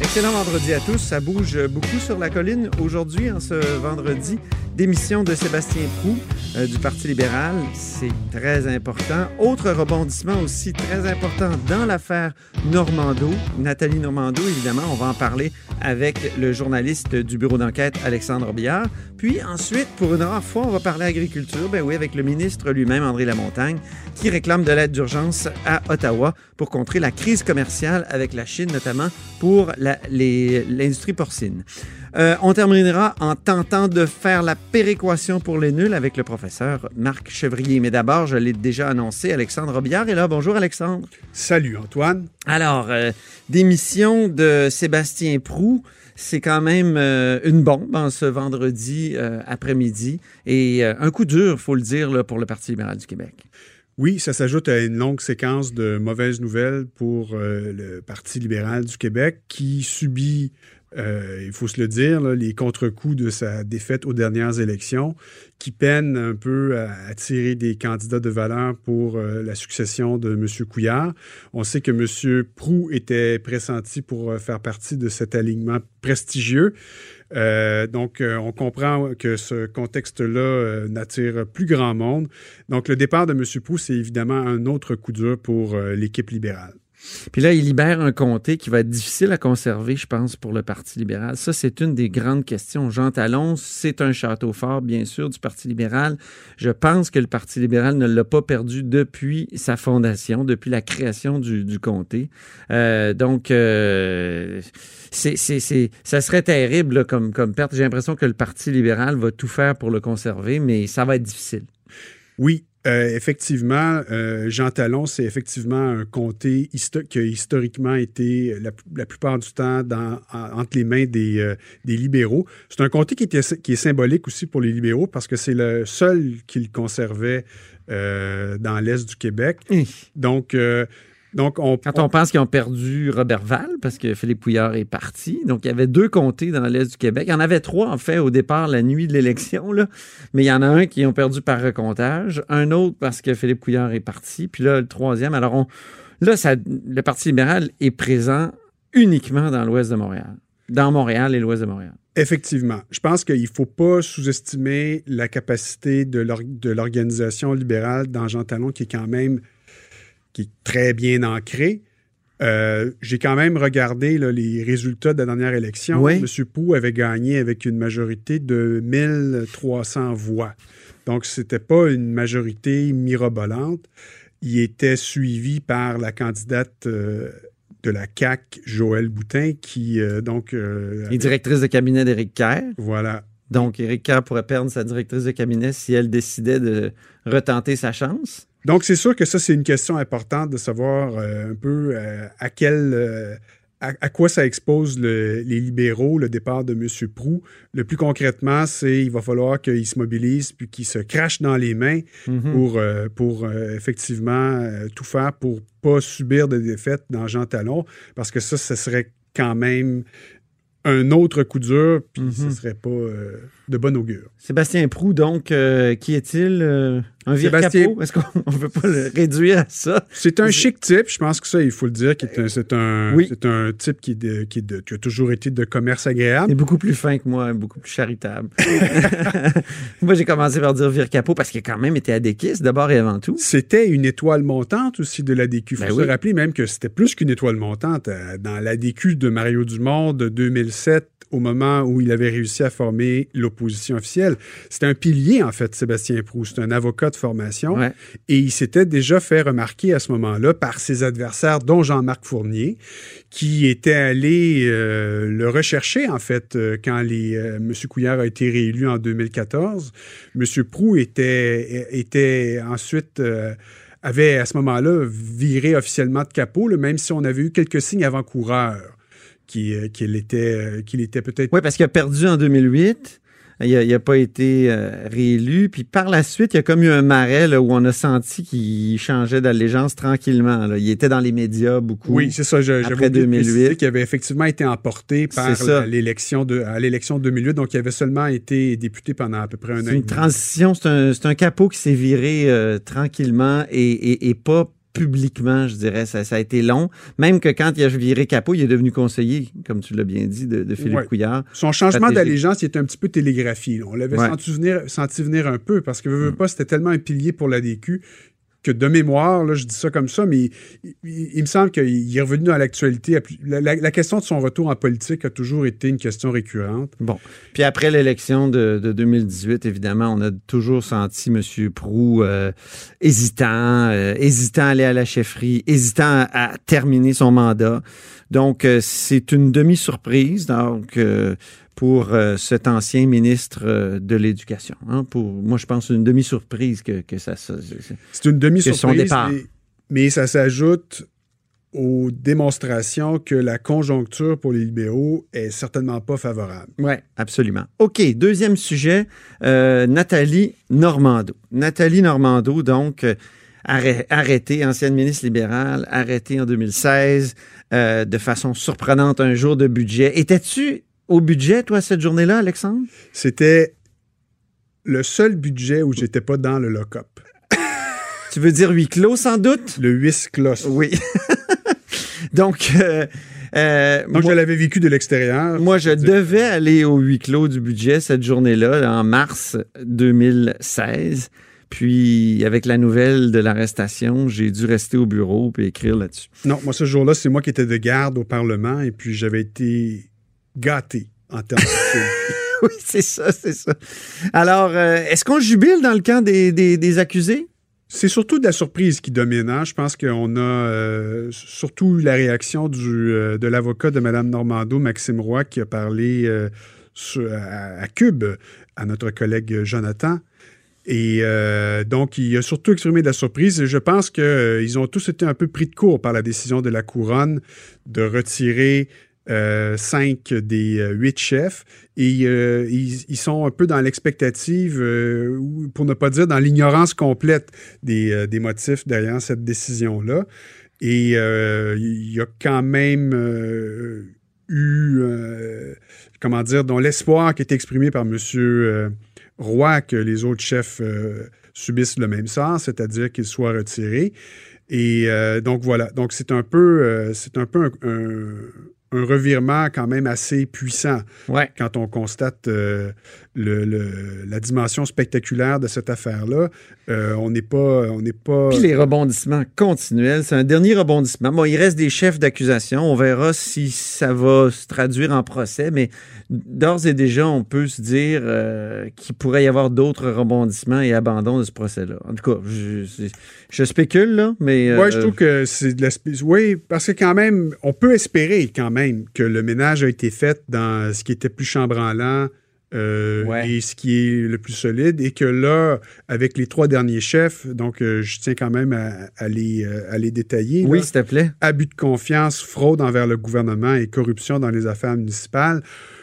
Excellent vendredi à tous. Ça bouge beaucoup sur la colline aujourd'hui, en ce vendredi. Démission de Sébastien Prou euh, du Parti libéral, c'est très important. Autre rebondissement aussi très important dans l'affaire Normando. Nathalie Normando, évidemment, on va en parler avec le journaliste du bureau d'enquête Alexandre Billard. Puis ensuite, pour une rare fois, on va parler agriculture, ben oui, avec le ministre lui-même, André Lamontagne, qui réclame de l'aide d'urgence à Ottawa pour contrer la crise commerciale avec la Chine, notamment pour l'industrie porcine. Euh, on terminera en tentant de faire la péréquation pour les nuls avec le professeur Marc Chevrier. Mais d'abord, je l'ai déjà annoncé, Alexandre Robillard est là. Bonjour Alexandre. Salut Antoine. Alors, euh, démission de Sébastien Prou. C'est quand même euh, une bombe en ce vendredi après-midi et un coup dur, faut le dire, là, pour le Parti libéral du Québec. Oui, ça s'ajoute à une longue séquence de mauvaises nouvelles pour le Parti libéral du Québec qui subit euh, il faut se le dire, les contre-coups de sa défaite aux dernières élections, qui peinent un peu à attirer des candidats de valeur pour euh, la succession de M. Couillard. On sait que M. Prou était pressenti pour euh, faire partie de cet alignement prestigieux. donc, on comprend que ce contexte-là n'attire plus grand monde. Donc, le départ de M. Prou, c'est évidemment un autre coup dur pour l'équipe libérale. Puis là, il libère un comté qui va être difficile à conserver, je pense, pour le Parti libéral. Ça, c'est une des grandes questions. Jean Talon, c'est un château fort, bien sûr, du Parti libéral. Je pense que le Parti libéral ne l'a pas perdu depuis sa fondation, depuis la création du, comté. Euh, donc, euh, c'est, ça serait terrible comme, comme perte. J'ai l'impression que le Parti libéral va tout faire pour le conserver, mais ça va être difficile. Oui, euh, effectivement, euh, Jean Talon, c'est effectivement un comté qui a historiquement été la, plupart du temps dans, entre les mains des, euh, des libéraux. C'est un comté qui, était, qui est symbolique aussi pour les libéraux parce que c'est le seul qu'ils conservaient dans l'Est du Québec. Donc, donc, Quand on, pense qu'ils ont perdu Robert Val, parce que Philippe Pouillard est parti, donc il y avait deux comtés dans l'Est du Québec. Il y en avait trois, en fait, au départ, la nuit de l'élection, là. mais il y en a un qui ont perdu par recomptage, un autre parce que Philippe Pouillard est parti, puis là, le troisième. Alors, on, là, ça, le Parti libéral est présent uniquement dans l'Ouest de Montréal, dans Montréal et l'Ouest de Montréal. Effectivement. Je pense qu'il ne faut pas sous-estimer la capacité de l'organisation libérale dans Jean Talon, qui est quand même qui est très bien ancré. Euh, j'ai quand même regardé les résultats de la dernière élection. M. Pou avait gagné avec une majorité de 1300 voix. Donc, ce n'était pas une majorité mirobolante. Il était suivi par la candidate euh, de la CAC, Joël Boutin, qui euh, donc... est directrice de cabinet d'Éric Kerr. Voilà. Donc, Éric Kerr pourrait perdre sa directrice de cabinet si elle décidait de retenter sa chance. Donc, c'est sûr que ça, c'est une question importante de savoir euh, un peu euh, à quel. Euh, à, quoi ça expose les libéraux, le départ de M. Prou. Le plus concrètement, c'est il va falloir qu'ils se mobilisent puis qu'ils se crachent dans les mains mm-hmm. pour, pour effectivement tout faire pour pas subir de défaites dans Jean Talon, parce que ça, ce serait quand même un autre coup dur, puis ce ne mm-hmm. serait pas de bon augure. Sébastien Prou, donc, euh, qui est-il? Euh, un Sébastien- vire-capot? Est-ce qu'on ne veut pas le réduire à ça? C'est un chic type, je pense que ça, il faut le dire, un- c'est un, Oui. un type qui, est de- qui, de- qui a toujours été de commerce Il agréable. est beaucoup plus fin que moi, beaucoup plus charitable. moi, j'ai commencé par dire vire-capot parce qu'il a quand même été à Dekis, d'abord et avant tout. C'était une étoile montante aussi de l'ADQ. Il faut Ben se oui. rappeler même que c'était plus qu'une étoile montante. Euh, Dans l'ADQ de Mario Dumont de 2007, au moment où il avait réussi à former l'opposition officielle, c'était un pilier, en fait, Sébastien Proust. C'est un avocat de formation. Ouais. Et il s'était déjà fait remarquer à ce moment-là par ses adversaires, dont Jean-Marc Fournier, qui était allé euh, le rechercher, en fait, euh, quand les, euh, M. Couillard a été réélu en 2014. M. Prou était, était ensuite... euh, avait à ce moment-là viré officiellement de capot, là, même si on avait eu quelques signes avant-coureurs qui, euh, qu'il était, euh, qu'il était peut-être Oui, parce qu'il a perdu en 2008. Il n'a pas été euh, réélu. Puis par la suite, il y a comme eu un marais là, où on a senti qu'il changeait d'allégeance tranquillement. là. Il était dans les médias beaucoup. Oui, c'est ça. je- Après oublié de 2008. préciser qu'il avait effectivement été emporté par l'élection de à l'élection de 2008, donc il avait seulement été député pendant à peu près un an. C'est une transition, c'est un, c'est un capot qui s'est viré euh, tranquillement et, et- et pas publiquement, je dirais. Ça, ça a été long. Même que quand il a viré capot, il est devenu conseiller, comme tu l'as bien dit, de, de Philippe Ouais. Couillard. Son changement d'allégeance, il était un petit peu télégraphié. là. On l'avait Ouais. senti, venir, senti venir un peu parce que, veux, Mm. veux pas, c'était tellement un pilier pour l'ADQ que de mémoire, je dis ça comme ça, mais il, me semble qu'il est revenu dans l'actualité. La, question de son retour en politique a toujours été une question récurrente. Bon. Puis après l'élection de, de 2018, évidemment, on a toujours senti M. Prou euh, hésitant, euh, hésitant à aller à la chefferie, hésitant à, terminer son mandat. Donc, euh, c'est une demi-surprise donc, pour euh, cet ancien ministre euh, de l'Éducation. hein. Pour Moi, je pense une demi-surprise que, que ça... C'est une demi-surprise, mais, mais ça s'ajoute aux démonstrations que la conjoncture pour les libéraux est certainement pas favorable. Oui, absolument. OK, deuxième sujet, euh, Nathalie Normando. Nathalie Normando, donc, arrê- arrêtée, ancienne ministre libérale, arrêtée en 2016, euh, de façon surprenante, un jour de budget. Étais-tu au budget, toi, cette journée-là, Alexandre? C'était le seul budget où j'étais pas dans le lock-up. Tu veux dire huis clos, sans doute? Le huis clos. Oui. donc, euh, euh, Donc, moi- je l'avais vécu de l'extérieur. Moi, je devais aller au huis clos du budget cette journée-là, là, en mars 2016. Puis, avec la nouvelle de l'arrestation, j'ai dû rester au bureau et écrire là-dessus. Non, moi, ce jour-là, c'est moi qui étais de garde au Parlement et puis j'avais été gâté en termes de oui, c'est ça, c'est ça. Alors, euh, est-ce qu'on jubile dans le camp des, des- des accusés? C'est surtout de la surprise qui domine. hein. Je pense qu'on a euh, surtout eu la réaction du, euh, de l'avocat de Mme Normando, Maxime Roy, qui a parlé sur- à, à Cube, à notre collègue Jonathan. Et donc, il a surtout exprimé de la surprise. Et je pense qu'ils ont tous été un peu pris de court par la décision de la couronne de retirer euh, cinq des euh, huit chefs. Et euh, ils, sont un peu dans l'expectative, ou pour ne pas dire dans l'ignorance complète des, motifs derrière cette décision-là. Et il y a quand même eu, comment dire, dont l'espoir qui est exprimé par M. Roy que les autres chefs subissent le même sort, c'est-à-dire qu'ils soient retirés. Et donc voilà, donc c'est un peu, c'est un peu un- un revirement quand même assez puissant Ouais. quand on constate euh, le- le- la dimension spectaculaire de cette affaire-là. Euh, on n'est pas, on n'est pas. Puis les rebondissements continuels, c'est un dernier rebondissement. Bon, il reste des chefs d'accusation. On verra si ça va se traduire en procès, mais d'ores et déjà, on peut se dire euh, qu'il pourrait y avoir d'autres rebondissements et abandons de ce procès-là. En tout cas, je, je- spécule, là, mais... Euh, je trouve que c'est de la... Oui, parce que quand même, on peut espérer quand même que le ménage a été fait dans ce qui était plus chambranlant euh, Ouais. et ce qui est le plus solide, et que là, avec les trois derniers chefs, donc euh, je tiens quand même à, à les, euh, à les détailler. Oui, s'il te plaît. abus de confiance, fraude envers le gouvernement et corruption dans les affaires municipales.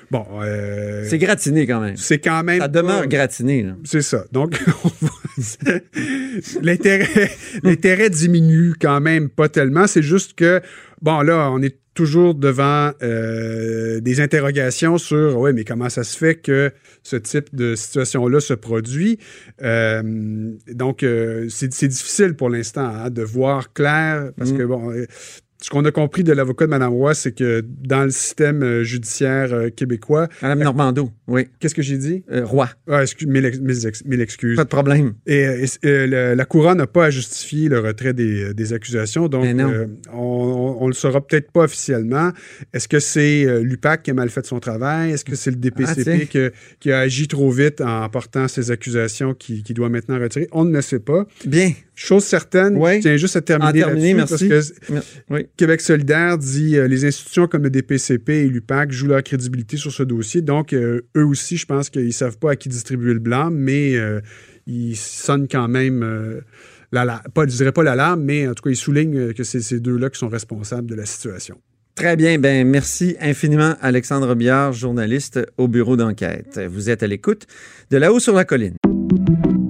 Bon, euh, C'est gratiné quand même. c'est quand même. Ça demeure pas- gratiné. C'est ça. Donc, l'intérêt diminue quand même pas tellement. C'est juste que, bon, là, on est toujours devant euh, des interrogations sur, ouais, mais comment ça se fait que ce type de situation-là se produit? Euh, donc, euh, c'est, difficile pour l'instant hein, de voir clair, parce Mm. que, bon, ce qu'on a compris de l'avocat de Mme Roy, c'est que dans le système euh, judiciaire euh, québécois, Madame Normando, oui. qu'est-ce que j'ai dit? Euh, Roi, Ah, excuse, mille, ex- mille ex- mille excuses. pas de problème. Et, et- et le- la couronne n'a pas à justifier le retrait des, des accusations, donc euh, on, ne le saura peut-être pas officiellement. Est-ce que c'est euh, l'UPAC qui a mal fait son travail? Est-ce que c'est le Ah. DPCP que- qui a agi trop vite en portant ces accusations qui, qui doit maintenant retirer? On ne le sait pas. Bien. Chose certaine, Ouais. je tiens juste à terminer, En terminer, merci. parce que Mer- Oui. Québec solidaire dit euh, les institutions comme le DPCP et l'UPAC jouent leur crédibilité sur ce dossier. Donc, euh, eux aussi, je pense qu'ils ne savent pas à qui distribuer le blanc, mais euh, ils sonnent quand même, euh, la, la- pas, je dirais pas l'alarme, mais en tout cas, ils soulignent que c'est ces deux-là qui sont responsables de la situation. Très bien. Ben, merci infiniment, Alexandre Biard, journaliste au bureau d'enquête. Vous êtes à l'écoute de là-haut sur la colline.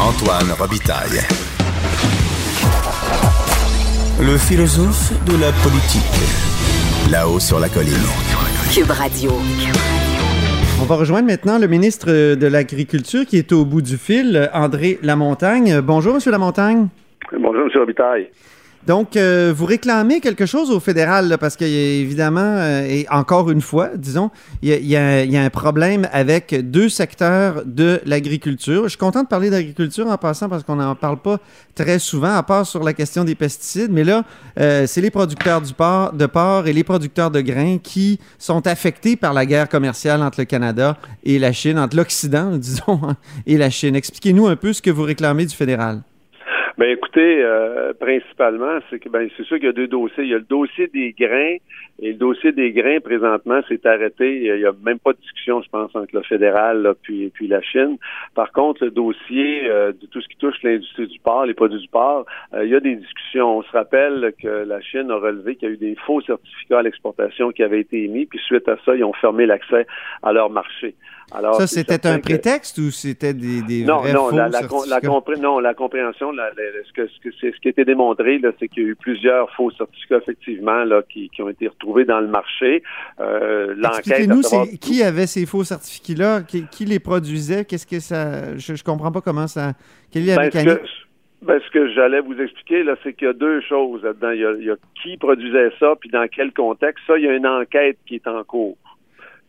Antoine Robitaille. Le philosophe de la politique. Là-haut sur la colline. Cube Radio. On va rejoindre maintenant le ministre de l'Agriculture qui est au bout du fil, André Lamontagne. Bonjour, Monsieur Lamontagne. Bonjour, M. Robitaille. Donc, euh, vous réclamez quelque chose au fédéral, là, parce qu'évidemment, et encore une fois, disons, il y, a- y a- y a un problème avec deux secteurs de l'agriculture. Je suis content de parler d'agriculture en passant parce qu'on n'en parle pas très souvent, à part sur la question des pesticides. Mais là, euh, c'est les producteurs de porc et les producteurs de grains qui sont affectés par la guerre commerciale entre le Canada et la Chine, entre l'Occident, disons, et la Chine. Expliquez-nous un peu ce que vous réclamez du fédéral. Ben écoutez, euh, principalement, c'est que ben c'est sûr qu'il y a deux dossiers. Il y a le dossier des grains et le dossier des grains présentement s'est arrêté. Il n'y a même pas de discussion, je pense, entre le fédéral là, puis puis la Chine. Par contre, le dossier euh, de tout ce qui touche l'industrie du porc, les produits du porc, euh, il y a des discussions. On se rappelle que la Chine a relevé qu'il y a eu des faux certificats à l'exportation qui avaient été émis, puis suite à ça, ils ont fermé l'accès à leur marché. Alors, Ça, c'était un que- prétexte ou c'était des, des non, vrais non, faux la, la, con- la certificats? compré- non, la compréhension, la- ce, que, ce, que, c'est- ce qui a été démontré, c'est qu'il y a eu plusieurs faux certificats, effectivement, là, qui, qui ont été retrouvés dans le marché. Euh, L'enquête. Expliquez-nous, savoir- qui avait ces faux certificats-là? Qui, qui les produisait? Qu'est-ce que ça... Je, je comprends pas comment ça... Quelle est la Ben, ce mécanique? que, ben, ce que j'allais vous expliquer, là, c'est qu'il y a deux choses là-dedans. Il y a qui produisait ça, puis dans quel contexte. Ça, il y a une enquête qui est en cours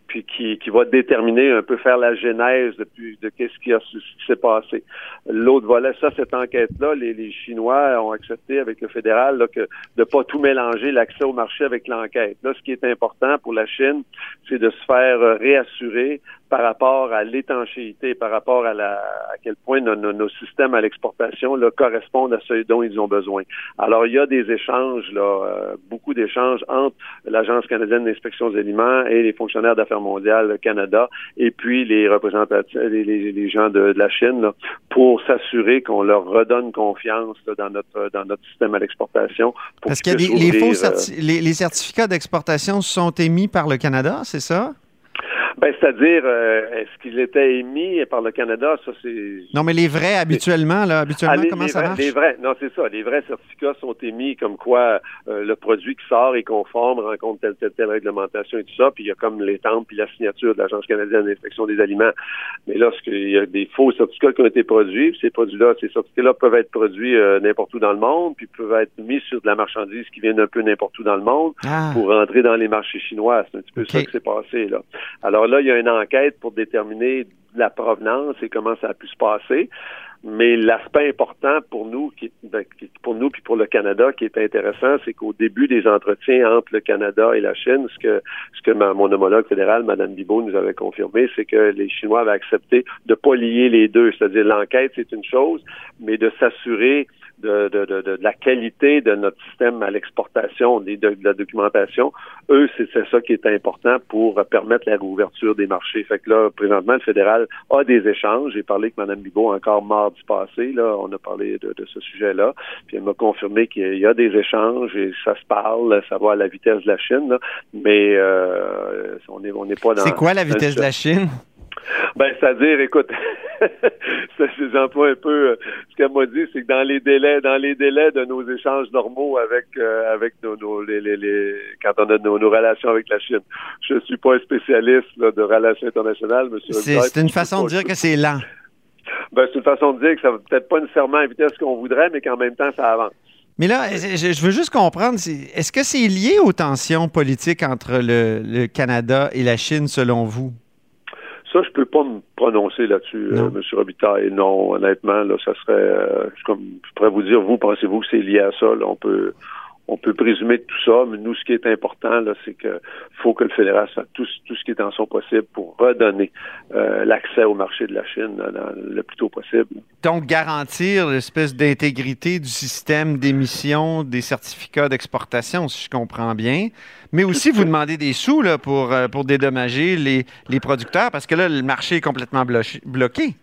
puis qui, qui va déterminer un peu faire la genèse de, de qu'est-ce qui, qui s'est passé. L'autre volet, ça, cette enquête-là, les, les Chinois ont accepté avec le fédéral là, que de pas tout mélanger l'accès au marché avec l'enquête. Là, ce qui est important pour la Chine, c'est de se faire euh, réassurer par rapport à l'étanchéité, par rapport à, la, à quel point nos, nos- nos systèmes à l'exportation là, correspondent à ce dont ils ont besoin. Alors, il y a des échanges, là, euh, beaucoup d'échanges entre l'Agence canadienne d'inspection des aliments et les fonctionnaires d'affaires mondiales Canada et puis les représentants, les, les- les gens de, de la Chine là, pour s'assurer qu'on leur redonne confiance là, dans notre dans notre système à l'exportation. Parce puissent les, faux euh, certi- les, les certificats d'exportation sont émis par le Canada, c'est ça? Ben, c'est-à-dire, euh, est-ce qu'ils étaient émis par le Canada? Ça, c'est Non, mais les vrais, habituellement, là, habituellement, Ah, les, comment les ça vrais, marche? les vrais, non, c'est ça. Les vrais certificats sont émis comme quoi euh, le produit qui sort est conforme, rencontre telle, telle, telle réglementation et tout ça. Puis il y a comme l'étampe puis la signature de l'Agence canadienne d'inspection des aliments. Mais lorsqu'il y a des faux certificats qui ont été produits, ces produits-là, ces certificats-là peuvent être produits euh, n'importe où dans le monde, puis peuvent être mis sur de la marchandise qui vient d'un peu n'importe où dans le monde Ah. pour rentrer dans les marchés chinois. C'est un petit peu ça qui s'est passé là. Alors là, il y a une enquête pour déterminer la provenance et comment ça a pu se passer. Mais l'aspect important pour nous, qui, ben, pour nous puis pour le Canada, qui est intéressant, c'est qu'au début des entretiens entre le Canada et la Chine, ce que ce que mon homologue fédéral, Mme Bibot, nous avait confirmé, c'est que les Chinois avaient accepté de pas lier les deux. C'est-à-dire l'enquête, c'est une chose, mais de s'assurer de, de, de, de, la qualité de notre système à l'exportation, de, de, la documentation. Eux, c'est ça qui est important pour permettre la réouverture des marchés. Fait que là, présentement, le fédéral a des échanges. J'ai parlé avec Mme Bibot encore mardi passé. Là, on a parlé de, de ce sujet-là. Puis elle m'a confirmé qu'il y a des échanges et ça se parle. Ça va à la vitesse de la Chine. Là. Mais euh, on n'est on n'est pas dans. C'est quoi la vitesse de la Chine? Ben, c'est-à-dire, écoute, j'emploie un peu euh, ce qu'elle m'a dit, c'est que dans les délais, dans les délais de nos échanges normaux avec euh, avec nos, nos les, les, les, quand on a nos, nos, relations avec la Chine. Je suis pas un spécialiste là, de relations internationales, monsieur. C'est une façon de dire que c'est lent. Ben, c'est une façon de dire que ça va peut-être pas nécessairement à la vitesse qu'on voudrait, mais qu'en même temps, ça avance. Mais là, je veux juste comprendre, est-ce que c'est lié aux tensions politiques entre le, le Canada et la Chine, selon vous? Ça, je peux pas me prononcer là-dessus, euh, M. Robitaille. Non, honnêtement, là, ça serait, euh, comme je pourrais vous dire, vous pensez-vous que c'est lié à ça? Là, on peut, on peut présumer de tout ça, mais nous, ce qui est important, là, c'est que faut que le fédéral fasse tout, tout ce qui est en son possible pour redonner euh, l'accès au marché de la Chine dans, le plus tôt possible. Donc, garantir l'espèce d'intégrité du système d'émission des certificats d'exportation, si je comprends bien. Mais aussi, vous demandez des sous là, pour, euh, pour dédommager les, les producteurs, parce que là, le marché est complètement bloqué.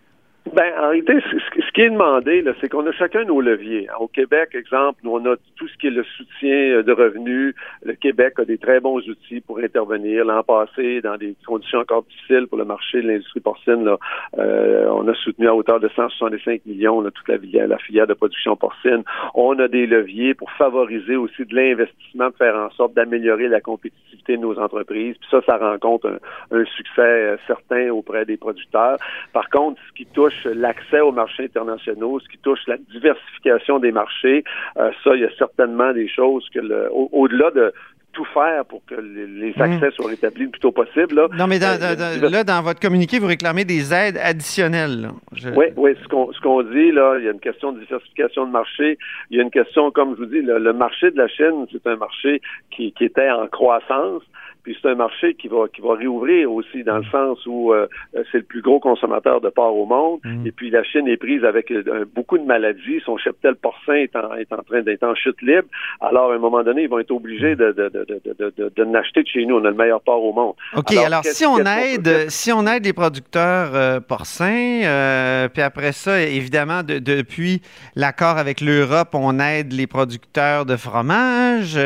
Ben, en réalité, ce qui est demandé, c'est qu'on a chacun nos leviers. Au Québec, exemple, nous, on a tout ce qui est le soutien euh, de revenus. Le Québec a des très bons outils pour intervenir. L'an passé, dans des conditions encore difficiles pour le marché de l'industrie porcine, là, euh, on a soutenu à hauteur de 165 millions toute la filière, de production porcine. On a des leviers pour favoriser aussi de l'investissement, pour faire en sorte d'améliorer la compétitivité de nos entreprises. Puis ça, ça rencontre un, un succès euh, certain auprès des producteurs. Par contre, ce qui touche l'accès aux marchés internationaux, ce qui touche la diversification des marchés, euh, ça, il y a certainement des choses que le, au-delà de tout faire pour que les, hmm. accès soient rétablis le plus tôt possible. Là, non, mais dans, euh, là, dans votre communiqué, vous réclamez des aides additionnelles. Oui, oui, ce qu'on ce qu'on dit, là, il y a une question de diversification de marché. Il y a une question, comme je vous dis, le, le marché de la Chine, c'est un marché qui, qui était en croissance. Puis c'est un marché qui va qui va réouvrir aussi dans le mm. sens où euh, c'est le plus gros consommateur de porc au monde. Mm. Et puis la Chine est prise avec euh, beaucoup de maladies. Son cheptel porcin est en, est en train d'être en chute libre. Alors à un moment donné, ils vont être obligés de de de de de, de, l'acheter de chez nous. On a le meilleur porc au monde. Ok. Alors, si on aide si on aide les producteurs euh, porcins, puis après ça, évidemment, depuis l'accord avec l'Europe, on aide les producteurs de fromage.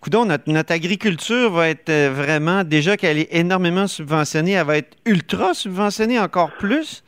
Coudon, notre, notre, agriculture va être euh, vraiment, déjà qu'elle est énormément subventionnée, elle va être ultra subventionnée encore plus?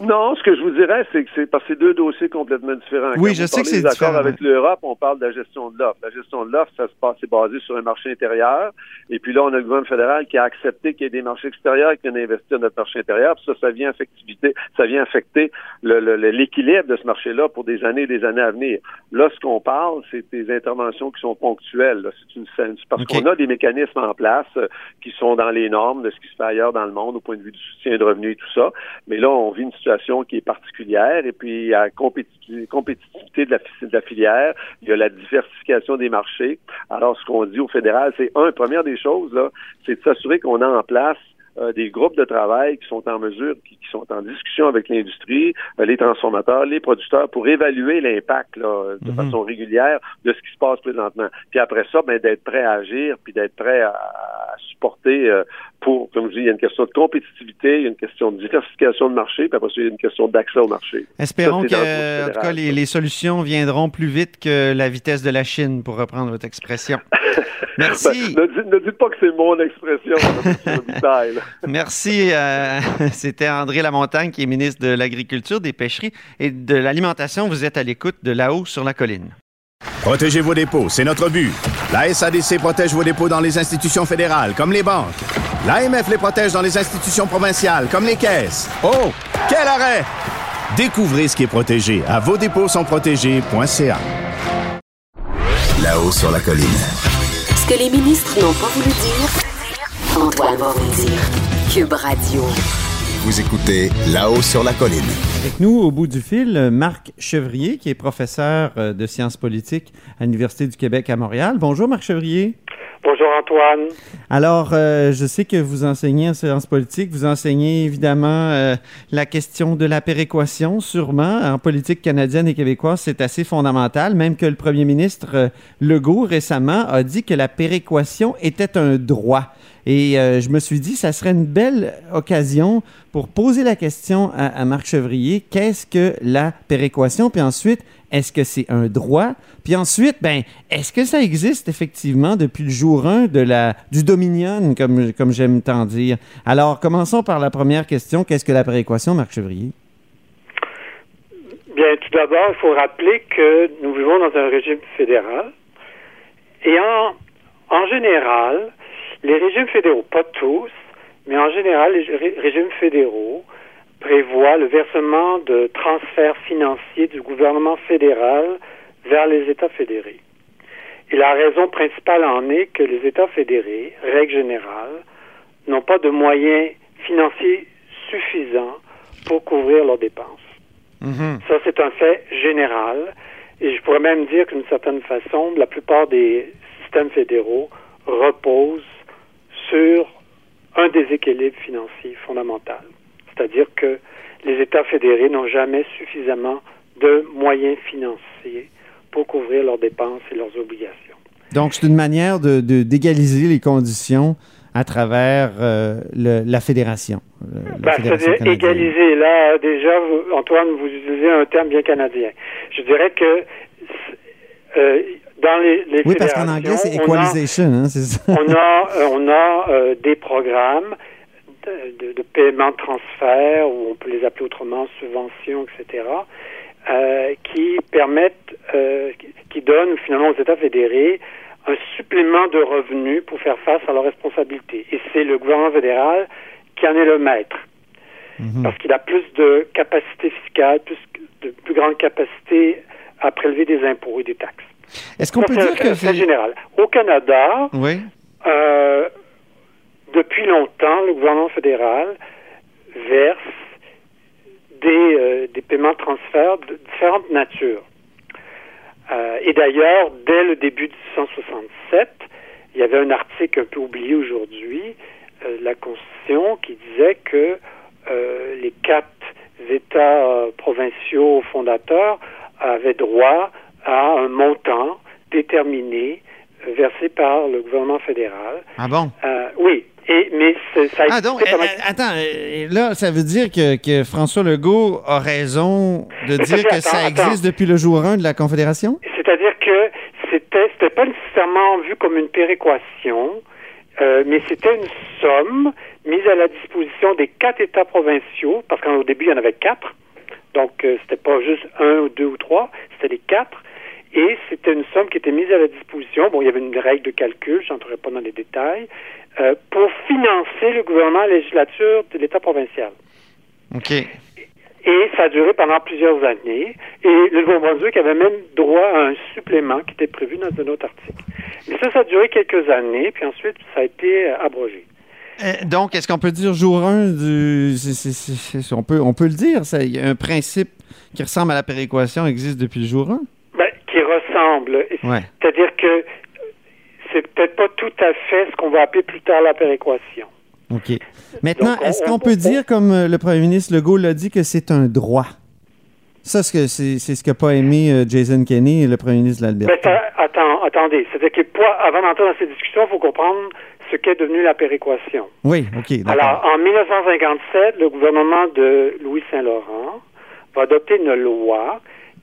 Non, ce que je vous dirais, c'est que c'est parce que c'est deux dossiers complètement différents. Oui, je sais que c'est différent. avec l'Europe, on parle de la gestion de l'offre. La gestion de l'offre, ça se passe, c'est basé sur un marché intérieur. Et puis là, on a le gouvernement fédéral qui a accepté qu'il y ait des marchés extérieurs qui viennent investir dans notre marché intérieur. Puis ça, ça vient affecter, ça vient affecter l'équilibre de ce marché-là pour des années et des années à venir. Là, ce qu'on parle, c'est des interventions qui sont ponctuelles. C'est une, parce qu'on a des mécanismes en place euh, qui sont dans les normes de ce qui se fait ailleurs dans le monde au point de vue du soutien de revenus et tout ça. Mais là, on vit une situation qui est particulière. Et puis, il y a la compétitivité de la, de la filière, il y a la diversification des marchés. Alors, ce qu'on dit au fédéral, c'est, un, première des choses, c'est de s'assurer qu'on a en place euh, des groupes de travail qui sont en mesure, qui, sont en discussion avec l'industrie, euh, les transformateurs, les producteurs, pour évaluer l'impact de mhm. façon régulière de ce qui se passe présentement. Puis après ça, ben, d'être prêt à agir, puis d'être prêt à, supporter euh, pour, comme je dis, il y a une question de compétitivité, il y a une question de diversification de marché, puis après ça, il y a une question d'accès au marché. Espérons que, en tout cas, les, les, solutions viendront plus vite que la vitesse de la Chine, pour reprendre votre expression. Merci. Ben, ne, dites, pas que c'est mon expression. Merci. Euh, c'était André Lamontagne, qui est ministre de l'Agriculture, des Pêcheries et de l'Alimentation. Vous êtes à l'écoute de là-haut sur la colline. Protégez vos dépôts, c'est notre but. La SADC protège vos dépôts dans les institutions fédérales, comme les banques. L'AMF les protège dans les institutions provinciales, comme les caisses. Oh, quel arrêt! Découvrez ce qui est protégé à vos dépôts sont protégés.ca. Là-haut sur la colline. Ce que les ministres n'ont pas voulu dire, Antoine va vous dire. Cube Radio. Vous écoutez là-haut sur la colline. Avec nous, au bout du fil, Marc Chevrier, qui est professeur euh, de sciences politiques à l'Université du Québec à Montréal. Bonjour, Marc Chevrier. Bonjour Antoine. Alors, euh, je sais que vous enseignez en sciences politiques, vous enseignez évidemment euh, la question de la péréquation, sûrement. En politique canadienne et québécoise, c'est assez fondamental, même que le premier ministre euh, Legault récemment a dit que la péréquation était un droit. Et euh, je me suis dit, ça serait une belle occasion pour poser la question à, Marc Chevrier, qu'est-ce que la péréquation? Puis ensuite, est-ce que c'est un droit? Puis ensuite, ben, est-ce que ça existe effectivement depuis le jour 1 de la, du Dominion, comme, comme j'aime tant dire? Alors, commençons par la première question. Qu'est-ce que la péréquation, Marc Chevrier? Bien, tout d'abord, il faut rappeler que nous vivons dans un régime fédéral. Et en, en général, les régimes fédéraux, pas tous, mais en général, les ré- régimes fédéraux prévoient le versement de transferts financiers du gouvernement fédéral vers les États fédérés. Et la raison principale en est que les États fédérés, règle générale, n'ont pas de moyens financiers suffisants pour couvrir leurs dépenses. Ça, c'est un fait général. Et je pourrais même dire qu'une certaine façon, la plupart des systèmes fédéraux reposent sur un déséquilibre financier fondamental. C'est-à-dire que les États fédérés n'ont jamais suffisamment de moyens financiers pour couvrir leurs dépenses et leurs obligations. Donc, c'est une manière de, d'égaliser les conditions à travers euh, le- la fédération. euh, la Ben, fédération C'est-à-dire canadienne. égaliser. Là, déjà, vous- Antoine, vous utilisez un terme bien canadien. Je dirais que euh, dans les, les Oui, parce qu'en anglais, c'est fédérations, on a- equalization, hein, ça. on a, on a euh, des programmes de, de- de paiement de transfert, ou on peut les appeler autrement subventions, etc., euh, qui permettent, euh, qui- qui donnent finalement aux États fédérés un supplément de revenus pour faire face à leurs responsabilités. Et c'est le gouvernement fédéral qui en est le maître. Parce qu'il a plus de capacité fiscale, plus de plus grande capacité à prélever des impôts et des taxes. Est-ce qu'on peut dire que c'est... général. Au Canada, Oui. euh, depuis longtemps, le gouvernement fédéral verse des, euh, des paiements de transfert de différentes natures. Euh, et d'ailleurs, dès le début de 1967, il y avait un article un peu oublié aujourd'hui de la Constitution qui disait que les quatre États provinciaux fondateurs avaient droit à un montant déterminé euh, versé par le gouvernement fédéral. Ah bon? Euh, oui, et, mais ça a Ah donc, euh, pendant- euh, attends, euh, là, ça veut dire que, que François Legault a raison de dire attends, que ça attends. existe depuis le jour 1 de la Confédération? C'est-à-dire que c'était c'était pas nécessairement vu comme une péréquation, euh, mais c'était une somme mise à la disposition des quatre États provinciaux, parce qu'au début, il y en avait quatre. Donc, euh, c'était pas juste un ou deux ou trois, c'était les quatre. Et c'était une somme qui était mise à la disposition. Bon, il y avait une règle de calcul, j'entrerai pas dans les détails, euh, pour financer le gouvernement, la législature de l'État provincial. OK. Et ça a duré pendant plusieurs années. Et le Nouveau-Brunswick avait même droit à un supplément qui était prévu dans un autre article. Mais ça, ça a duré quelques années, puis ensuite, ça a été euh, abrogé. Euh, donc, est-ce qu'on peut dire jour 1 du. on, peut, on peut le dire, ça, un principe qui ressemble à la péréquation existe depuis le jour 1? Ouais. C'est-à-dire que c'est peut-être pas tout à fait ce qu'on va appeler plus tard la péréquation. OK. Maintenant, est-ce on- qu'on peut dire, comme euh, le premier ministre Legault l'a dit, que c'est un droit? Ça, c'est ce que- qu'a pas aimé euh, Jason Kenney, le premier ministre de l'Alberta. Ben, attends, attendez. C'est-à-dire que pour- avant d'entrer dans ces discussions, il faut comprendre ce qu'est devenu la péréquation. Oui, OK, d'accord. Alors, en 1957, le gouvernement de Louis Saint-Laurent va adopter une loi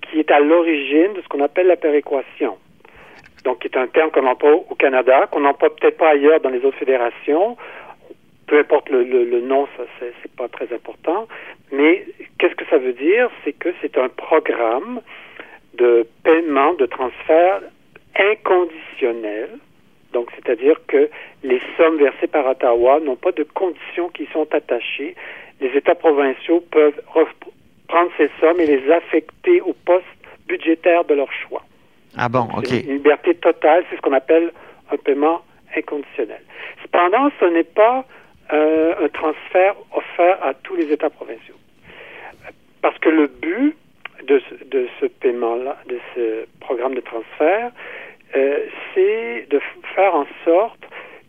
qui est à l'origine de ce qu'on appelle la péréquation. Donc, qui est un terme qu'on emploie au Canada, qu'on n'emploie peut-être pas ailleurs dans les autres fédérations. Peu importe le, le- nom, ça c'est pas très important. Mais qu'est-ce que ça veut dire? C'est que c'est un programme de paiement, de transfert inconditionnel. Donc, c'est-à-dire que les sommes versées par Ottawa n'ont pas de conditions qui sont attachées. Les États provinciaux peuvent prendre ces sommes et les affecter au poste budgétaire de leur choix. Ah bon, OK. C'est Une liberté totale, c'est ce qu'on appelle un paiement inconditionnel. Cependant, ce n'est pas euh, un transfert offert à tous les États provinciaux. Parce que le but de, ce- de ce paiement-là, de ce programme de transfert, euh, c'est de faire en sorte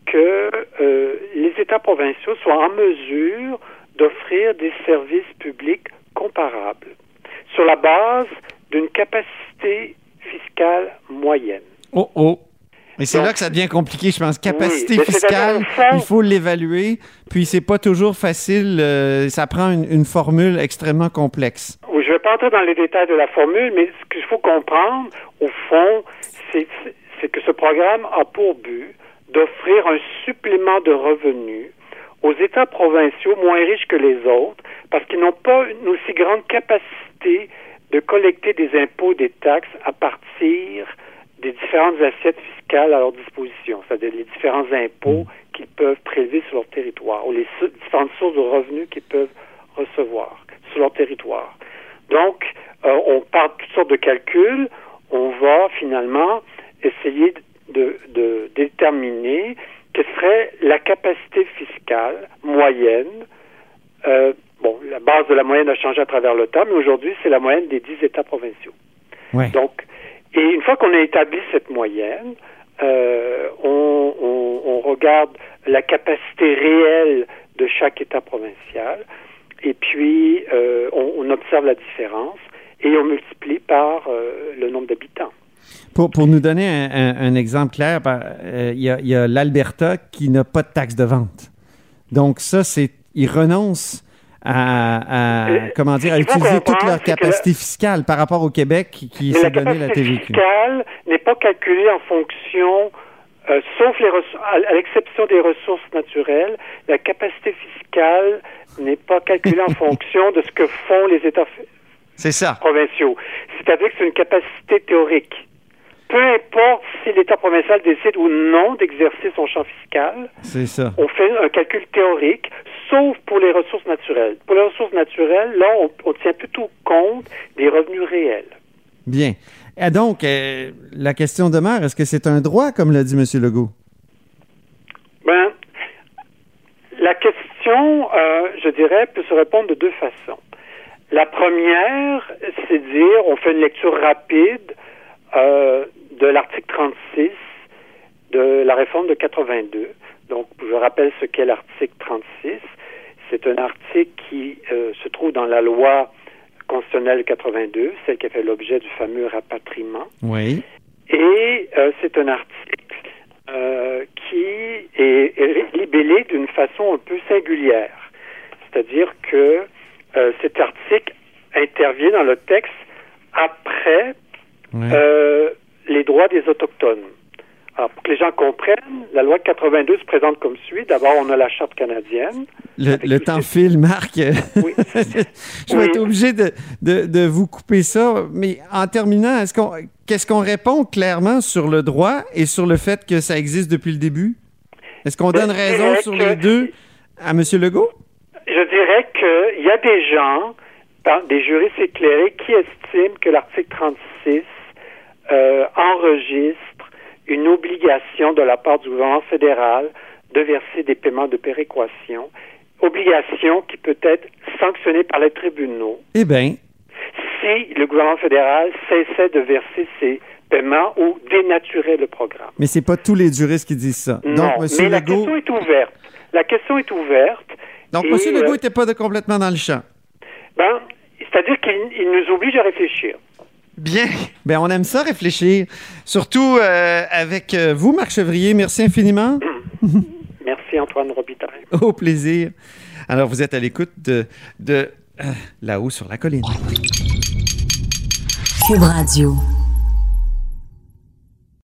que euh, les États provinciaux soient en mesure d'offrir des services publics comparables sur la base d'une capacité fiscale moyenne. Oh, oh. Et c'est là que ça devient compliqué, je pense. Capacité mais fiscale, il faut l'évaluer, puis c'est pas toujours facile. euh, ça prend une, une formule extrêmement complexe. Oui, je ne vais pas entrer dans les détails de la formule, mais ce qu'il faut comprendre, au fond, c'est que ce programme a pour but d'offrir un supplément de revenus aux États provinciaux moins riches que les autres, parce qu'ils n'ont pas une aussi grande capacité de collecter des impôts, des taxes à partir des différentes assiettes fiscales à leur disposition, c'est-à-dire les différents impôts qu'ils peuvent prélever sur leur territoire, ou les différentes sources de revenus qu'ils peuvent recevoir sur leur territoire. Donc, euh, on part de toutes sortes de calculs. On va finalement essayer de, de déterminer quelle serait la capacité fiscale moyenne. Euh, bon, la base de la moyenne a changé à travers le temps, mais aujourd'hui, c'est la moyenne des 10 États provinciaux. Ouais. Donc, et une fois qu'on a établi cette moyenne, euh, on, on- on regarde la capacité réelle de chaque État provincial, et puis euh, on, on observe la différence et on multiplie par le nombre d'habitants. Pour, pour nous donner un, un- un exemple clair, euh, il y a, l'Alberta qui n'a pas de taxe de vente. Donc ça, c'est ils renoncent à, à, Euh, comment dire, utiliser toute leur capacité fiscale par rapport au Québec qui, s'est la donné la capacité TVQ. fiscale n'est pas calculée en fonction, euh, sauf les à, à l'exception des ressources naturelles, la capacité fiscale n'est pas calculée en fonction de ce que font les États ça. provinciaux. C'est-à-dire que c'est une capacité théorique. Peu importe si l'État provincial décide ou non d'exercer son champ fiscal, C'est ça. on fait un calcul théorique, sauf pour les ressources naturelles. Pour les ressources naturelles, là, on, on tient plutôt compte des revenus réels. Bien. Et donc, euh, la question demeure, est-ce que c'est un droit, comme l'a dit M. Legault? Ben, la question, euh, je dirais, peut se répondre de deux façons. La première, c'est dire, on fait une lecture rapide euh, de l'article 36 de la réforme de 82. Donc, je rappelle ce qu'est l'article 36. C'est un article qui euh, se trouve dans la loi constitutionnelle 82, celle qui a fait l'objet du fameux rapatriement. Oui. Et euh, c'est un article euh, qui est, libellé d'une façon un peu singulière. C'est-à-dire que cet article intervient dans le texte après les droits des Autochtones. Alors, pour que les gens comprennent, la loi de 82 se présente comme suit. D'abord, on a la Charte canadienne. Le, le temps file, Marc. Oui. Je vais être obligé de, de- de vous couper ça. Mais en terminant, est-ce qu'on, qu'est-ce qu'on répond clairement sur le droit et sur le fait que ça existe depuis le début? Est-ce qu'on donne Ben, je raison sur les deux à M. Legault? Je dirais qu'il y a des gens, des juristes éclairés, qui estiment que l'article 36 euh, enregistre une obligation de la part du gouvernement fédéral de verser des paiements de péréquation, obligation qui peut être sanctionnée par les tribunaux Eh bien, si le gouvernement fédéral cessait de verser ces paiements ou dénaturait le programme. mais c'est pas tous les juristes qui disent ça. non, Donc, M. mais la Legault, question est ouverte. La question est ouverte. donc, M. Legault euh, n'était pas de complètement dans le champ. Ben, c'est-à-dire qu'il il nous oblige à réfléchir. Bien. Ben, on aime ça réfléchir. Surtout euh, avec euh, vous, Marc Chevrier. Merci infiniment. Merci Antoine Robitaille. Au plaisir. Alors, vous êtes à l'écoute de, de euh, là-haut sur la colline. Cube Radio.